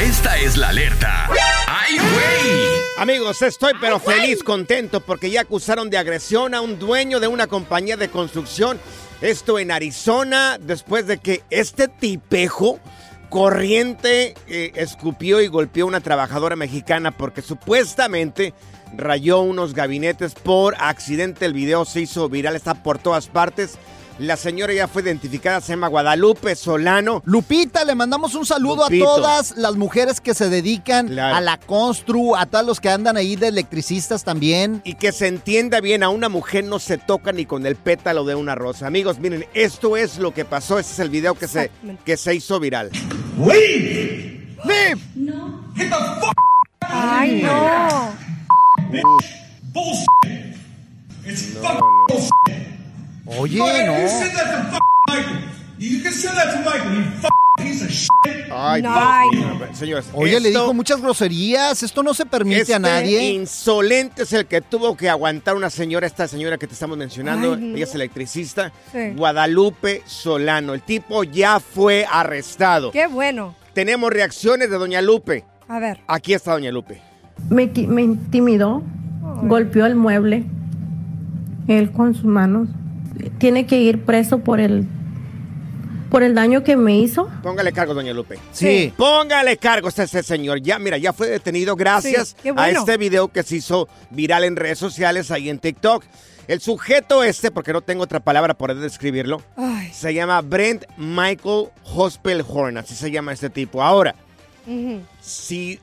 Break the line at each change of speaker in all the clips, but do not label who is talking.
Esta es la alerta. ¡Ay, güey!
Amigos, estoy pero feliz, contento porque ya acusaron de agresión a un dueño de una compañía de construcción. Esto en Arizona, después de que este tipejo corriente eh, escupió y golpeó a una trabajadora mexicana porque supuestamente rayó unos gabinetes por accidente. El video se hizo viral, está por todas partes. La señora ya fue identificada, se llama Guadalupe Solano.
Lupita, le mandamos un saludo
Lupito.
a todas las mujeres que se dedican
Claro.
a la constru, a todos los que andan ahí de electricistas también.
Y que se entienda bien, a una mujer no se toca ni con el pétalo de una rosa. Amigos, miren, esto es lo que pasó. Ese es el video que se, que se hizo viral.
Ay, no.
No.
Ay,
No, ay,
mío. Señores,
Oye, le dijo muchas groserías. Esto no se permite
Este
a nadie.
insolente es el que tuvo que aguantar una señora, esta señora que te estamos mencionando,
Ay, no.
ella es electricista,
Sí.
Guadalupe Solano. El tipo ya fue arrestado.
Qué bueno.
Tenemos reacciones de Doña Lupe.
A ver.
Aquí está Doña Lupe.
Me intimidó, golpeó el mueble, él con sus manos. Tiene que ir preso por el, por el daño que me hizo.
Póngale cargo, Doña Lupe.
Sí.
Póngale cargo a este señor. Ya, mira, ya fue detenido gracias
Sí,
a este video que se hizo viral en redes sociales, ahí en TikTok. El sujeto este, porque no tengo otra palabra para describirlo,
Ay.
se llama Brent Michael Hospelhorn, así se llama este tipo. Ahora,
Ujú.
si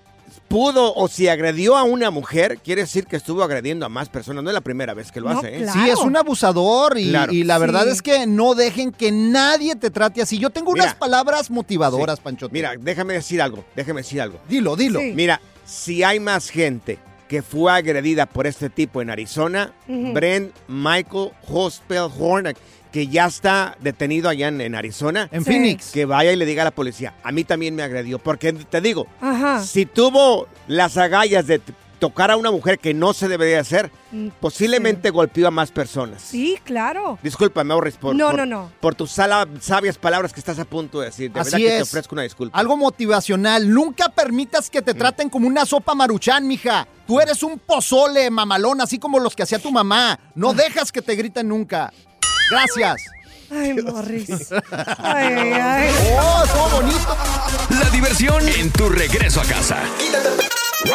pudo o si agredió a una mujer, quiere decir que estuvo agrediendo a más personas. No es la primera vez que lo
No,
hace, ¿eh?
claro.
Sí, es un abusador y,
Claro.
y la verdad
Sí.
es que no dejen que nadie te trate así. Yo tengo unas
Mira.
palabras motivadoras,
Sí.
Pancho.
Mira, déjame decir algo, déjame decir algo.
dilo, dilo.
Sí.
Mira, si hay más gente que fue agredida por este tipo en Arizona. Brent Michael Hospelhorn, que ya está detenido allá en, en Arizona,
En
Sí.
Phoenix.
que vaya y le diga a la policía, a mí también me agredió, porque te digo,
Ajá.
si tuvo las agallas de tocar a una mujer que no se debería hacer,
Mm,
posiblemente golpeó a más personas.
Sí, claro.
Discúlpame, Morris, por,
No,
por-
no, no.
por tus sala- sabias palabras que estás a punto de decir. De
Así
verdad que te
es.
ofrezco una disculpa.
Algo motivacional. Nunca permitas que te
Mm.
traten como una sopa maruchan, mija. Tú eres un pozole mamalón, así como los que hacía tu mamá. No dejas que te griten nunca. Gracias.
Ay, Morris. Ay, ay.
¡Oh, estuvo bonito!
La diversión en tu regreso a casa.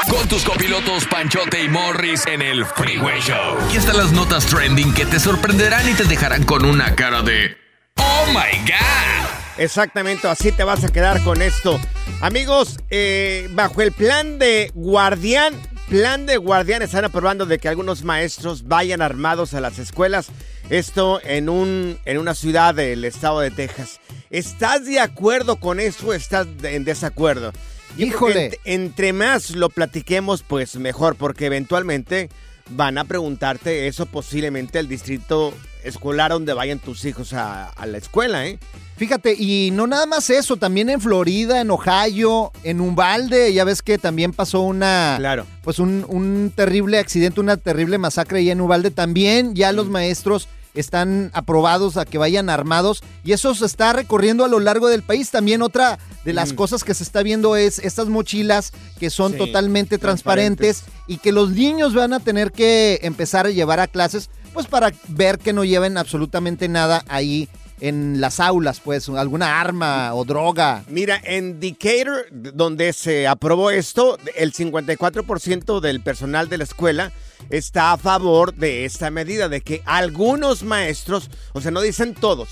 Con tus copilotos Panchote y Morris en el Freeway Show.
Aquí están las notas trending que te sorprenderán y te dejarán con una cara de
¡Oh my God!
Exactamente, así te vas a quedar con esto. Amigos, eh, bajo el plan de guardián, plan de guardián están aprobando de que algunos maestros vayan armados a las escuelas. Esto en, un, en una ciudad del estado de Texas. ¿Estás de acuerdo con eso o estás en desacuerdo?
Híjole.
ent- entre más lo platiquemos, pues mejor, porque eventualmente van a preguntarte eso posiblemente el distrito escolar donde vayan tus hijos a, a la escuela, ¿eh?
Fíjate, y no nada más eso, también en Florida, en Ohio, en Uvalde, ya ves que también pasó una,
Claro.
pues un, un terrible accidente, una terrible masacre ahí en Uvalde. También ya los maestros están aprobados a que vayan armados y eso se está recorriendo a lo largo del país. También otra de las
Mm.
cosas que se está viendo es estas mochilas que son
Sí,
totalmente transparentes,
transparentes.
y que los niños van a tener que empezar a llevar a clases, pues para ver que no lleven absolutamente nada ahí en las aulas, pues alguna arma o droga.
Mira, en Decatur, donde se aprobó esto, el 54% del personal de la escuela está a favor de esta medida, de que algunos maestros, o sea, no dicen todos,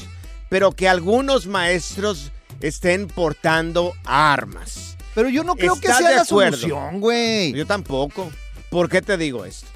pero que algunos maestros estén portando armas.
Pero yo no creo que
¿Estás
sea la solución, güey.
Yo tampoco. ¿Por qué te digo esto?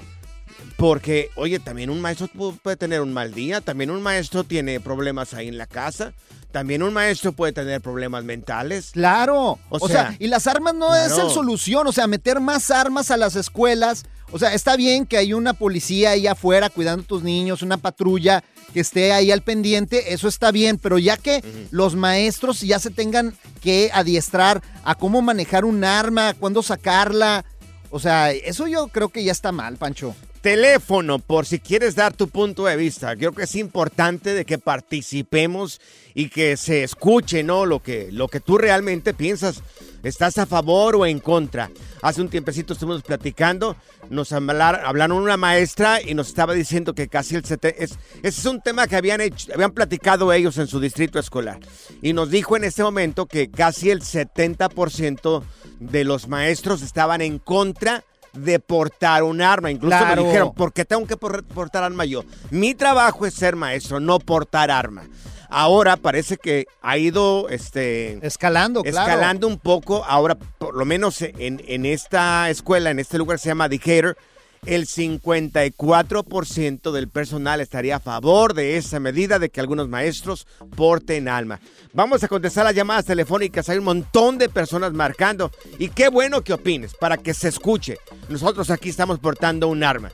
Porque, oye, también un maestro pu- puede tener un mal día, también un maestro tiene problemas ahí en la casa, también un maestro puede tener problemas mentales.
Claro.
O
O, sea, y las armas no es la solución. O sea, meter más armas a las escuelas. O sea, está bien que hay una policía ahí afuera cuidando a tus niños, una patrulla que esté ahí al pendiente, eso está bien, pero ya que los maestros ya se tengan que adiestrar a cómo manejar un arma, cuándo sacarla, o sea, eso yo creo que ya está mal, Pancho.
Teléfono, por si quieres dar tu punto de vista. Creo que es importante de que participemos y que se escuche, ¿no? Lo que, lo que tú realmente piensas. ¿Estás a favor o en contra? Hace un tiempecito estuvimos platicando, nos hablar- hablaron una maestra y nos estaba diciendo que casi el 70... Es, ese es un tema que habían, habían platicado ellos en su distrito escolar. Y nos dijo en este momento que casi el 70% de los maestros estaban en contra de portar un arma. Incluso
Claro.
me dijeron, ¿por qué tengo que por- portar arma yo? Mi trabajo es ser maestro, no portar arma. Ahora parece que ha ido este,
Escalando, claro.
escalando un poco. Ahora, por lo menos en, en esta escuela, en este lugar se llama Decatur, el 54% del personal estaría a favor de esa medida de que algunos maestros porten alma. Vamos a contestar las llamadas telefónicas. Hay un montón de personas marcando. Y qué bueno que opines para que se escuche. Nosotros aquí estamos portando un arma.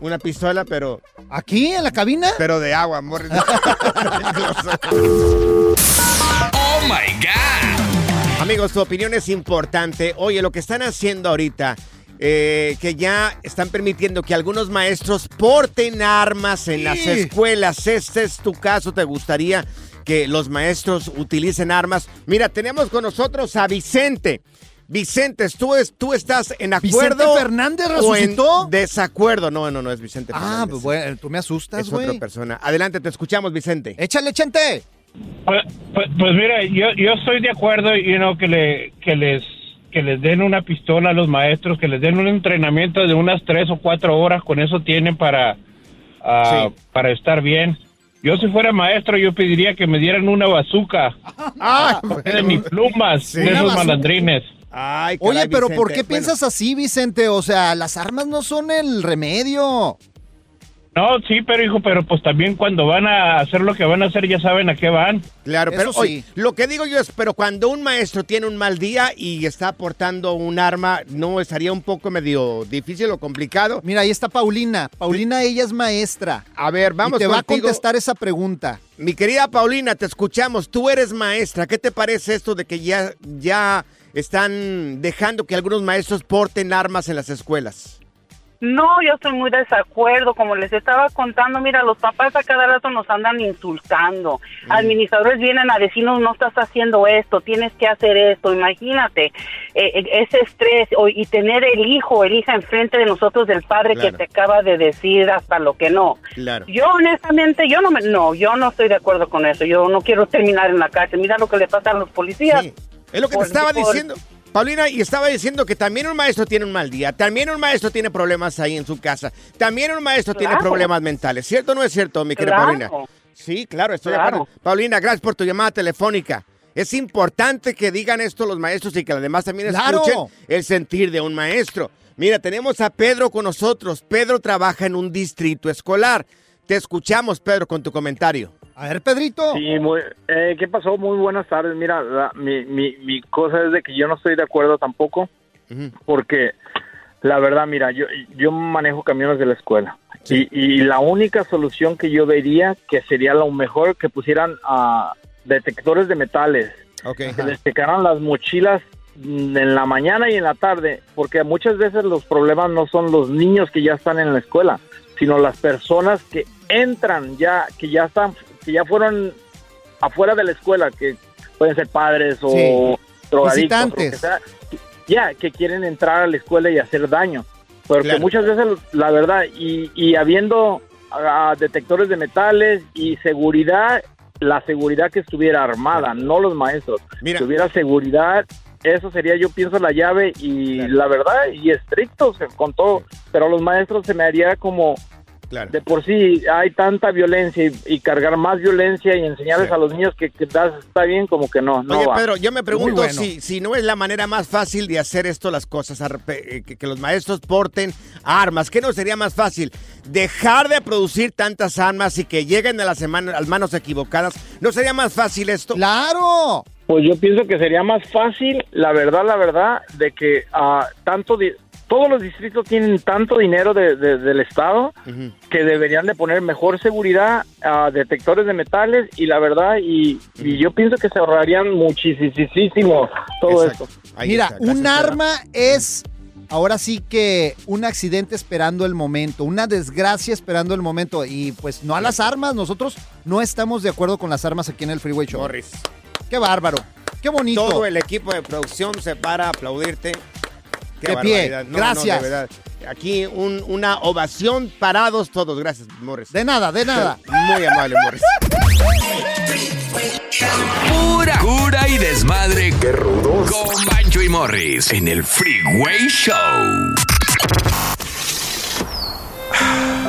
Una pistola, pero,
¿Aquí, en la cabina?
pero de agua, amor.
¡Oh my God!
Amigos, tu opinión es importante. Oye, lo que están haciendo ahorita, eh, que ya están permitiendo que algunos maestros porten armas en las escuelas. Este es tu caso, ¿te gustaría que los maestros utilicen armas? Mira, tenemos con nosotros a Vicente. Vicente, ¿tú, es- tú estás en acuerdo
¿Vicente Fernández
o en
resucitó?
desacuerdo? No, no, no es Vicente
Ah,
Fernández.
pues bueno, tú me asustas,
es otra persona. Adelante, te escuchamos, Vicente.
Échale, chente.
Pues, pues, pues mira, yo, yo estoy de acuerdo, you know, que, le, que les que les den una pistola a los maestros, que les den un entrenamiento de unas tres o cuatro horas, con eso tienen para, ah,
Sí.
para estar bien. Yo si fuera maestro, yo pediría que me dieran una bazooka
Ah,
de mis plumas,
Sí.
de esos malandrines.
Ay, caray,
Oye, pero ¿por qué
Bueno,
piensas así, Vicente? O sea, las armas no son el remedio.
No, sí, pero hijo, pero pues también cuando van a hacer lo que van a hacer ya saben a qué van.
Claro,
Eso
pero
sí.
oye, lo que digo yo es, pero cuando un maestro tiene un mal día y está portando un arma, ¿no estaría un poco medio difícil o complicado?
Mira, ahí está Paulina. Paulina, ella es maestra.
A ver, vamos
y te va a contestar esa pregunta.
Mi querida Paulina, te escuchamos. Tú eres maestra. ¿Qué te parece esto de que ya, ya están dejando que algunos maestros porten armas en las escuelas.
No, yo estoy muy desacuerdo. Como les estaba contando, mira, los papás a cada rato nos andan insultando. Administradores vienen a decirnos, no estás haciendo esto, tienes que hacer esto. Imagínate, eh, eh, ese estrés o- y tener el hijo el hija enfrente de nosotros del padre
Claro.
que te acaba de decir hasta lo que no.
Claro.
Yo honestamente, yo no me, no, yo no estoy de acuerdo con eso. Yo no quiero terminar en la cárcel. Mira lo que le pasa a los policías.
Es lo que te estaba
por-
diciendo. Paulina, y estaba diciendo que también un maestro tiene un mal día, también un maestro tiene problemas ahí en su casa, también un maestro tiene problemas mentales. ¿Cierto o no es cierto, mi querida
Claro.
Paulina? Sí, claro, estoy de
Claro.
acuerdo. Paulina, gracias por tu llamada telefónica. Es importante que digan esto los maestros y que los demás también
¡Claro!
escuchen el sentir de un maestro. Mira, tenemos a Pedro con nosotros. Pedro trabaja en un distrito escolar. Te escuchamos, Pedro, con tu comentario.
A ver, Pedrito.
Sí, muy, eh, ¿qué pasó? Muy buenas tardes. Mira, la- mi, mi, mi cosa es de que yo no estoy de acuerdo tampoco, porque la verdad, mira, yo, yo manejo camiones de la escuela y, y la única solución que yo vería que sería lo mejor que pusieran a detectores de metales, que les checaran las mochilas en la mañana y en la tarde, porque muchas veces los problemas no son los niños que ya están en la escuela, sino las personas que entran ya, que ya están, que ya fueron afuera de la escuela, que pueden ser padres o
Sí.
drogadictos, que sea, ya, que quieren entrar a la escuela y hacer daño. Porque
Claro.
muchas veces, la verdad, y, y habiendo detectores de metales y seguridad, la seguridad que estuviera armada, no los maestros.
Mira.
Que hubiera seguridad, eso sería, yo pienso, la llave y la verdad, y estrictos con todo. Pero los maestros se me haría como, de por sí hay tanta violencia y, y cargar más violencia y enseñarles a los niños que, que das- está bien, como que no. no
Oye,
va.
Pedro, yo me pregunto
bueno.
si, si no es la manera más fácil de hacer esto las cosas, eh, que, que los maestros porten armas. ¿Qué no sería más fácil? Dejar de producir tantas armas y que lleguen a las, semana- a las manos equivocadas. ¿No sería más fácil esto?
¡Claro!
Pues yo pienso que sería más fácil, la verdad, la verdad, de que ah, tanto di- todos los distritos tienen tanto dinero de- de- del Estado que deberían de poner mejor seguridad a detectores de metales y la verdad, y, y yo pienso que se ahorrarían muchísimo todo esto.
Mira, un arma es ahora sí que un accidente esperando el momento, una desgracia esperando el momento. Y pues no a las armas, nosotros no estamos de acuerdo con las armas aquí en el Freeway Show.
Morris.
Qué bárbaro, qué bonito.
Todo el equipo de producción se para a aplaudirte. Qué
De pie.
barbaridad. No, no,
Gracias.
de verdad. Aquí un- una ovación parados todos. Gracias, Morris.
De nada, de nada.
Muy amable, Morris.
Pura cura y desmadre. ¡Qué rudos! Con Bancho y Morris en el Freeway Show.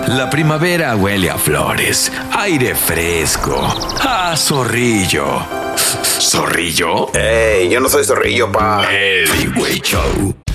La primavera huele a flores, aire fresco, a zorrillo. ¿Zorrillo?
¡Ey! Yo no soy zorrillo, pa.
El Show.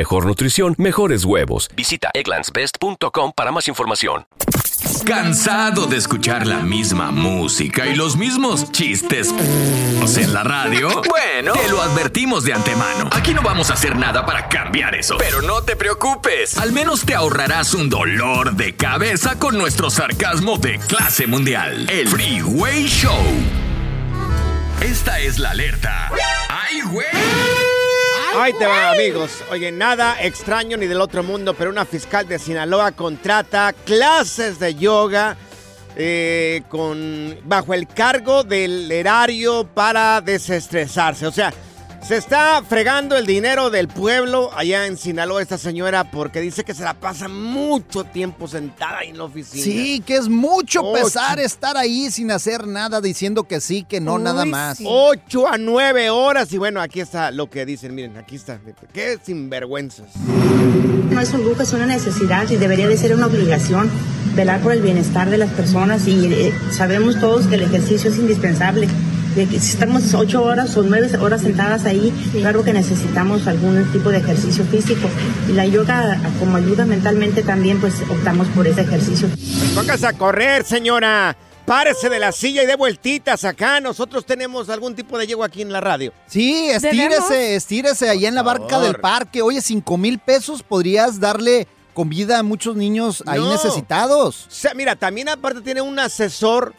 mejor nutrición, mejores huevos. Visita egglandsbest.com para más información.
¿Cansado de escuchar la misma música y los mismos chistes en la radio? Bueno, te lo advertimos de antemano. Aquí no vamos a hacer nada para cambiar eso. Pero no te preocupes. Al menos te ahorrarás un dolor de cabeza con nuestro sarcasmo de clase mundial. El Freeway Show. Esta es la alerta. ¡Ay, güey!
Ahí te va, amigos. Oye, nada extraño ni del otro mundo, pero una fiscal de Sinaloa contrata clases de yoga eh, con, bajo el cargo del erario para desestresarse. O sea, se está fregando el dinero del pueblo allá en Sinaloa esta señora porque dice que se la pasa mucho tiempo sentada ahí en la oficina.
Sí, que es mucho
Ocho.
pesar estar ahí sin hacer nada, diciendo que sí, que no, nada más.
8 a 9 horas. Y bueno, aquí está lo que dicen. Miren, aquí está. Qué sinvergüenzas.
No es un lujo, es una necesidad y debería de ser una obligación velar por el bienestar de las personas y eh, sabemos todos que el ejercicio es indispensable. De que si estamos ocho horas o nueve horas sentadas ahí, claro que necesitamos algún tipo de ejercicio físico y la yoga como ayuda mentalmente también pues optamos por ese ejercicio.
Póngase a correr, señora. Párese de la silla y dé vueltitas acá. Nosotros tenemos algún tipo de yegua aquí en la radio.
Sí, estírese, estírese allá en la barca
favor.
del parque. Oye, cinco mil pesos podrías darle comida a muchos niños ahí
No.
necesitados.
O sea, mira, también aparte tiene un asesor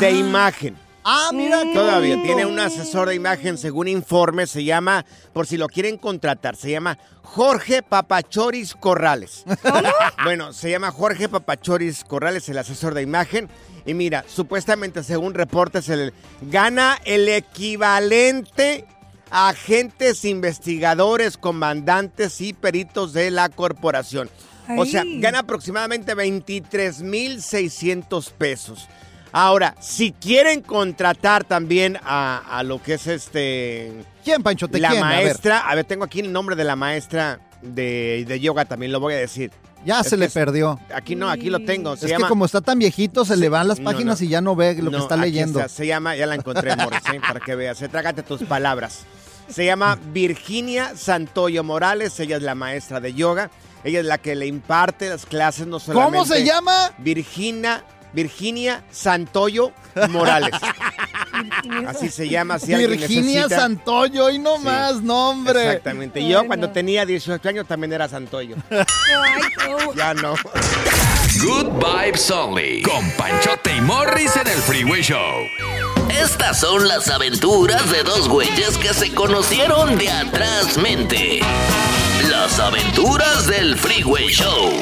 de imagen.
Ah, mira. qué
Todavía tiene un asesor de imagen, según informe, se llama, por si lo quieren contratar, se llama Jorge Papachoris Corrales. Bueno, se llama Jorge Papachoris Corrales, el asesor de imagen. Y mira, supuestamente, según reportes, el, gana el equivalente a agentes investigadores, comandantes y peritos de la corporación. O sea, gana aproximadamente 23,600 pesos. Ahora, si quieren contratar también a, a lo que es este...
¿Quién, Pancho? ¿Te
La
quién? A ver.
maestra, a ver. tengo aquí el nombre de la maestra de, de yoga, también lo voy a decir.
Ya
Es
se le perdió.
Aquí no, aquí lo tengo. Se
es
llama,
que como está tan viejito, se le van las páginas
no.
y ya no ve lo
No,
que está
aquí
leyendo.
está, se llama, ya la encontré, Morris, ¿eh? para que veas. Se trágate tus palabras. Se llama Virginia Santoyo Morales. Ella es la maestra de yoga. Ella es la que le imparte las clases, no solamente.
¿Cómo se llama?
Virginia, Virginia Santoyo Morales. Así se llama. Si
Virginia
necesita-
Santoyo, y no más, nombre.
Exactamente. Yo cuando tenía 18 años también era Santoyo. ya no.
Good Vibes Only. Con Panchote y Morris en el Freeway Show.
Estas son las aventuras de dos güeyes que se conocieron de atrás mente. Las aventuras del Freeway Show.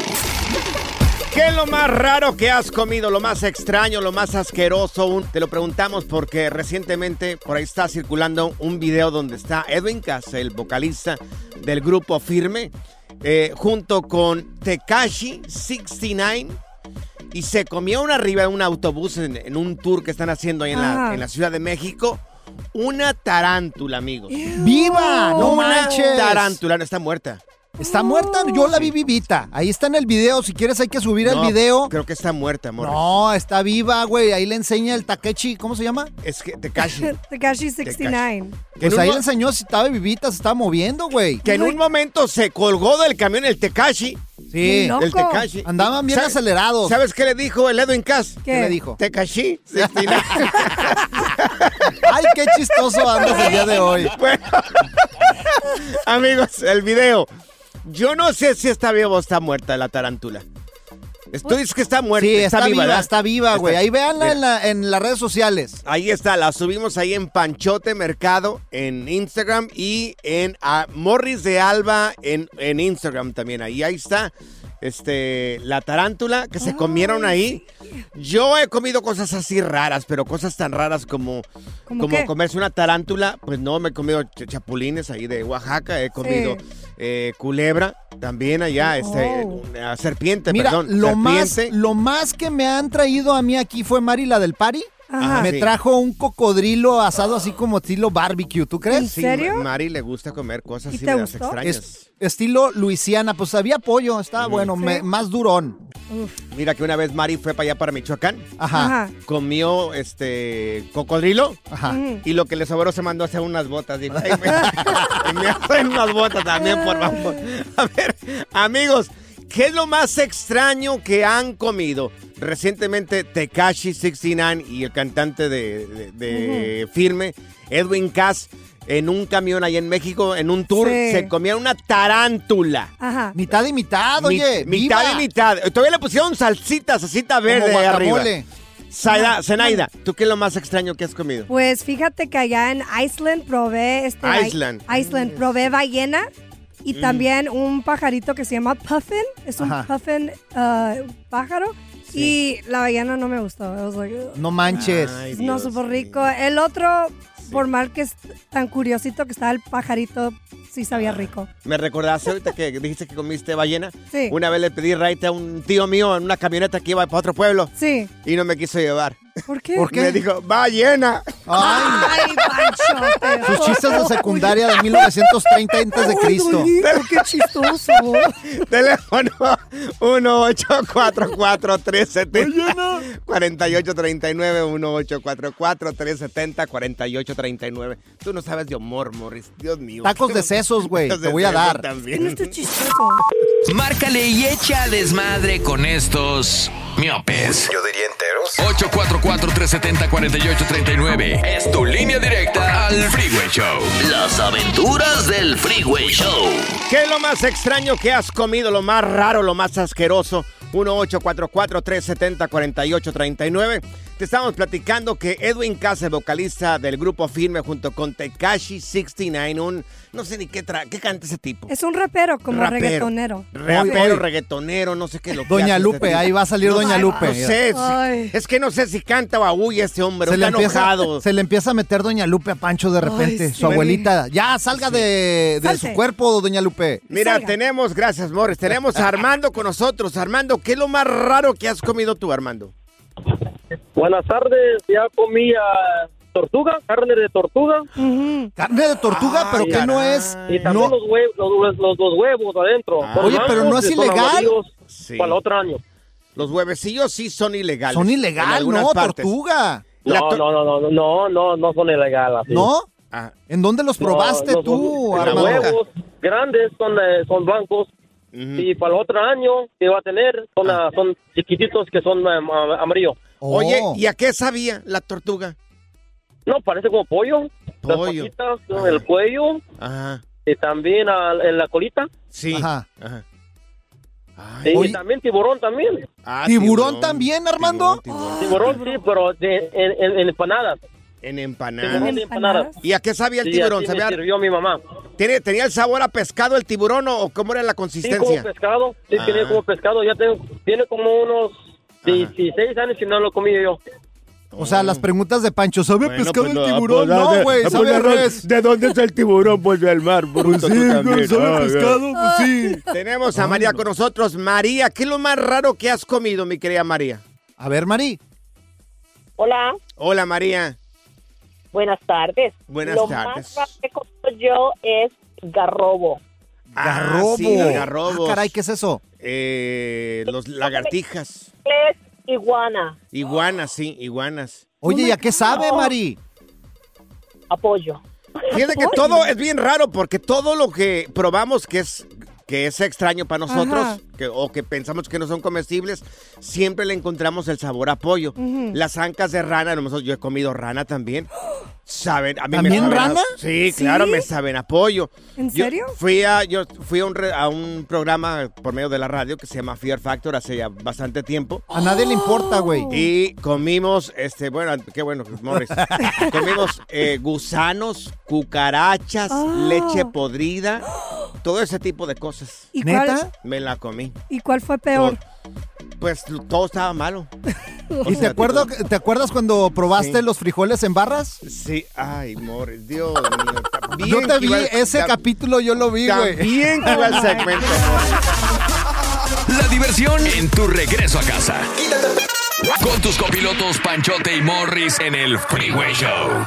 ¿Qué es lo más raro que has comido? Lo más extraño, lo más asqueroso. Te lo preguntamos porque recientemente por ahí está circulando un video donde está Edwin Cass, el vocalista del grupo Firme, eh, junto con Tekashi 69. Y se comieron arriba de un autobús en, en un tour que están haciendo ahí en la,
Ajá.
en la Ciudad de México. Una tarántula, amigos.
¡Viva! ¡No
Una
manches!
tarántula, no está muerta.
¿Está muerta? Yo la vi vivita. Ahí está en el video. Si quieres hay que subir el video.
Creo que está muerta, amor.
No, está viva, güey. Ahí le enseña el Takechi. ¿Cómo se llama?
Es que Tekashi.
Tekashi 69.
Pues ahí le enseñó si estaba vivita, se estaba moviendo, güey.
Que en un momento se colgó del camión el Tekashi.
Sí. Loco.
El Tekashi.
Andaban bien
¿Sabe-
acelerados.
¿Sabes qué le dijo el Edwin Cass?
¿Qué le dijo?
Tekashi. 69.
Ay, qué chistoso andas el día de hoy.
Bueno, amigos, el video. Yo no sé si está viva o está muerta la tarántula. Tú dices que está muerta.
Sí, está, viva, está viva, güey.
Está-
Ahí véanla en, la- en las redes sociales.
Ahí está, la subimos ahí en Panchote Mercado en Instagram y en Morris de Alba en, en Instagram también. Ahí, ahí está. Este, la tarántula que se comieron ahí. Yo he comido cosas así raras, pero cosas tan raras como,
¿Cómo
como
qué?
comerse una tarántula. Pues no, me he comido ch- chapulines ahí de Oaxaca. He comido eh, culebra también allá. Este,
Oh.
una serpiente,
Mira,
perdón.
lo más,
serpiente.
lo más que me han traído a mí aquí fue Mari, la del Pari.
Ajá.
Me
Sí.
trajo un cocodrilo asado así como estilo barbecue, ¿tú crees?
Sí, Ma- Mari le gusta comer cosas
¿Y
así medias extrañas.
Es- estilo Luisiana, pues había pollo, estaba bueno,
Sí.
me- más durón.
Mira que una vez Mari fue para allá para Michoacán.
Ajá. Ajá.
Comió este cocodrilo.
Ajá.
Y lo que le sobró se mandó a hacer unas botas. Dijo, "Ay, me, y me hacen unas botas también, por favor. A ver, amigos, ¿qué es lo más extraño que han comido? Recientemente Tekashi 69 y el cantante de, de- de Firme, Edwin Cass, en un camión allá en México, en un tour,
Sí.
se comieron una tarántula.
Ajá.
Mitad y mitad, oye.
Mi- mitad y mitad. Todavía le pusieron salsita, salsita verde
Como
arriba. Zaida- Zenaida, ¿tú qué es lo más extraño que has comido?
Pues fíjate que allá en Iceland probé este
Iceland.
Iceland probé ballena y
Mm.
también un pajarito que se llama puffin. Es un
Ajá.
puffin ah, pájaro. Y la ballena no me gustó.
No manches.
no, súper rico. El otro, por mal que es tan curiosito que estaba el pajarito, sí sabía rico.
¿Me recordaste ahorita que dijiste que comiste ballena?
Sí.
Una vez le pedí raite a un tío mío en una camioneta que iba para otro pueblo.
Sí.
Y no me quiso llevar.
¿Por qué?
¿Por qué?
Me dijo, ballena.
Ay, Pancho.
Sus chistes de secundaria de 1930 antes de Cristo.
qué chistoso.
Teléfono 1844-370 4839 1844-370-4839 Tú no sabes de humor, Morris. Dios mío.
Tacos de sesos, güey. Te voy a dar.
También.
Márcale y echa desmadre con estos miopes.
Yo diría enteros.
844-370-4839. Es tu línea directa al Freeway Show.
Las aventuras del Freeway Show.
¿Qué es lo más extraño que has comido? Lo más raro, lo más asqueroso. 1844-370-4839. Te estamos platicando que Edwin Cass, el vocalista del grupo Firme, junto con Tekashi 69, un, no sé ni qué, tra- qué canta ese tipo.
Es un rapero, como
Rapero.
reggaetonero.
Rapero, reggaetonero, no sé qué lo que
Doña
hace
Lupe,
este
ahí va a salir
No
Doña Lupe.
No sé,
Ay.
es que no sé si canta o aúlla este hombre,
Se le, empieza,
enojado.
se le empieza a meter Doña Lupe a Pancho de repente,
Ay, sí.
su abuelita. Ya, salga de, su cuerpo, Doña Lupe.
Mira,
Salga.
tenemos, gracias Morris, tenemos a Armando con nosotros. Armando, ¿qué es lo más raro que has comido tú, Armando?
Buenas tardes, ya comí ah, tortuga, carne de tortuga.
Carne de tortuga, pero que no es.
Y también
No,
los, huevos, los, los- los huevos adentro.
Ah.
Oye, pero ¿no es ilegal?
Sí.
Para el otro año.
Los huevecillos sí son ilegales.
son
en
ilegal,
algunas
no,
partes.
tortuga.
No,
to-
no, no, no, no, no, no son ilegales.
¿No?
Ah,
¿En dónde los
No,
probaste
los-
tú,
los
Armando?
huevos grandes son, eh, son blancos. Y para el otro año que va a tener son, ah, son chiquititos que son ah, ah, amarillos.
Oye,
Oh.
¿y a qué sabía la tortuga?
No, parece como pollo. Las
Pollo.
patitas,
Ajá.
el cuello
Ajá,
y también ah, en la colita.
sí.
Ajá.
Ajá. Ay,
Y
Oye.
también tiburón también.
ah,
¿Tiburón también, Armando?
tiburón, tiburón.
Tiburón sí, pero de- en, en- en empanadas.
En empanadas. ¿Y a qué sabía el
Sí,
tiburón?
así me
¿Sabía-
sirvió mi mamá.
¿Tiene- ¿Tenía el sabor a pescado el tiburón o, cómo era la
Sí, como
consistencia?
pescado. Sí,
Ah.
tiene como pescado. Ya tengo, tiene como unos 16 años y no lo comí yo.
O sea, las preguntas de Pancho, ¿sabe
Bueno,
pescado
pues,
el tiburón?
pues,
No,
de-
güey,
pues,
sabe
de-
res.
¿De dónde es el tiburón? Pues del mar, bruto, tú también.
¿sabe
Ay,
pescado? Pues sí.
Tenemos a María con nosotros. María, ¿qué es lo más raro que has comido, mi querida María?
A ver, Mari.
Hola,
Hola, María.
Buenas tardes.
Buenas
Lo
tardes.
más raro que comido yo es garrobo.
Garrobo.
Ah, sí, garrobos.
Ah, caray, ¿qué es eso?
Eh, los lagartijas.
Es iguana,
Iguanas, sí, iguanas.
Oye, ¿y a qué sabe, Mari?
apoyo.
Fíjate que todo es bien raro porque todo lo que probamos que es que es extraño para nosotros
Ajá.
Que- o que pensamos que no son comestibles, siempre le encontramos el sabor a pollo. Las ancas de rana, nosotros- yo he comido rana también. Saben, a mí
¿También
me saben a-
rana?
sí,
¿Sí?
claro, me saben a pollo.
¿En
Yo
serio?
Fui a yo fui a un, re- a un programa por medio de la radio que se llama Fear Factor hace ya bastante tiempo.
A nadie le importa, güey.
Y comimos, este, bueno, qué bueno, Morris. comimos eh, gusanos, cucarachas,
Ah.
leche podrida, todo ese tipo de cosas.
¿Y
¿Neta?
Me la comí.
¿Y cuál fue peor?
Pues todo estaba malo.
¿Y te acuerdas, te acuerdas cuando probaste
Sí.
los frijoles en barras?
Sí, ay, Morris, Dios mío.
Yo te vi,
iba-
ese
tam-
capítulo yo lo vi, güey.
También que iba el segmento.
La diversión en tu regreso a casa. Con tus copilotos Panchote y Morris en el Freeway Show.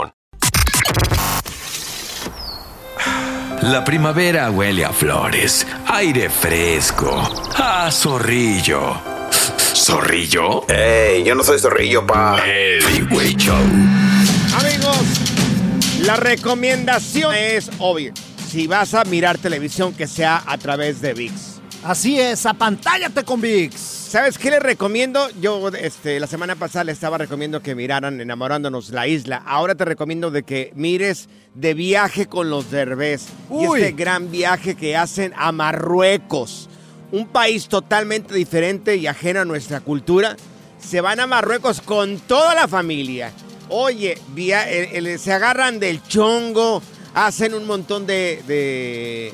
La primavera huele a flores, aire fresco, a zorrillo. ¿Zorrillo?
Ey, yo no soy zorrillo, pa.
El Freeway Show.
Amigos, la recomendación es obvia. Si vas a mirar televisión, que sea a través de VIX.
Así es, apantállate con VIX.
¿Sabes qué les recomiendo? Yo este, la semana pasada les estaba recomendando que miraran Enamorándonos la isla. Ahora te recomiendo de que mires de viaje con los Derbez. Y este gran viaje que hacen a Marruecos. Un país totalmente diferente y ajeno a nuestra cultura. Se van a Marruecos con toda la familia. Oye, via- el- el- se agarran del chongo, hacen un montón de... de-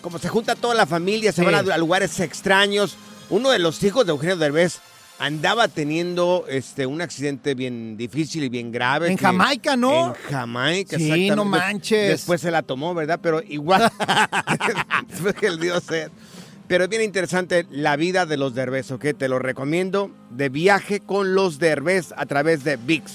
como se junta toda la familia, se
Sí.
van a, a lugares extraños. Uno de los hijos de Eugenio Derbez andaba teniendo este, un accidente bien difícil y bien grave.
En
que-
Jamaica, ¿no?
En Jamaica,
Sí, no manches.
Después se la tomó, ¿verdad? Pero igual, después que le dio sed. Pero es bien interesante la vida de los Derbez, ¿ok? Te lo recomiendo de viaje con los Derbez a través de VIX.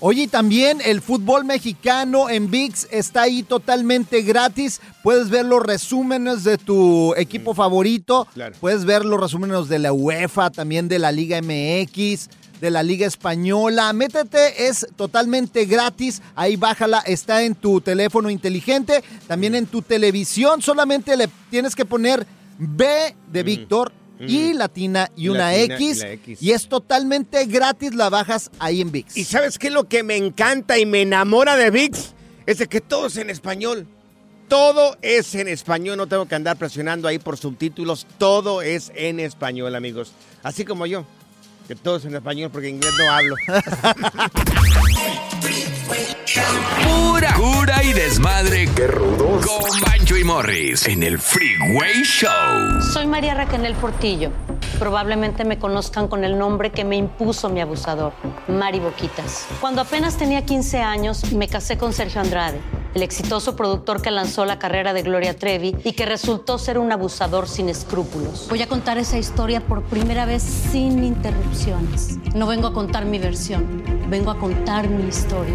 Oye, y también el fútbol mexicano en VIX está ahí totalmente gratis. Puedes ver los resúmenes de tu equipo favorito.
Claro.
Puedes ver los resúmenes de la UEFA, también de la Liga MX, de la Liga Española. Métete, es totalmente gratis. Ahí bájala, está en tu teléfono inteligente, también en tu televisión. Solamente le tienes que poner B de Víctor. Y latina
y
una
latina
X,
y la X.
y es totalmente gratis, la bajas ahí en VIX.
¿Y sabes qué es lo que me encanta y me enamora de VIX? Es de que todo es en español. Todo es en español, no tengo que andar presionando ahí por subtítulos. Todo es en español, amigos. Así como yo, que todo es en español porque inglés no hablo.
Pura cura y desmadre. ¡Qué rudos! Con Bancho y Morris en el Freeway Show.
Soy María Raquel Portillo. Probablemente me conozcan con el nombre que me impuso mi abusador, Mari Boquitas. Cuando apenas tenía 15 años, me casé con Sergio Andrade, el exitoso productor que lanzó la carrera de Gloria Trevi y que resultó ser un abusador sin escrúpulos. Voy a contar esa historia por primera vez sin interrupciones. No vengo a contar mi versión, vengo a contar mi historia.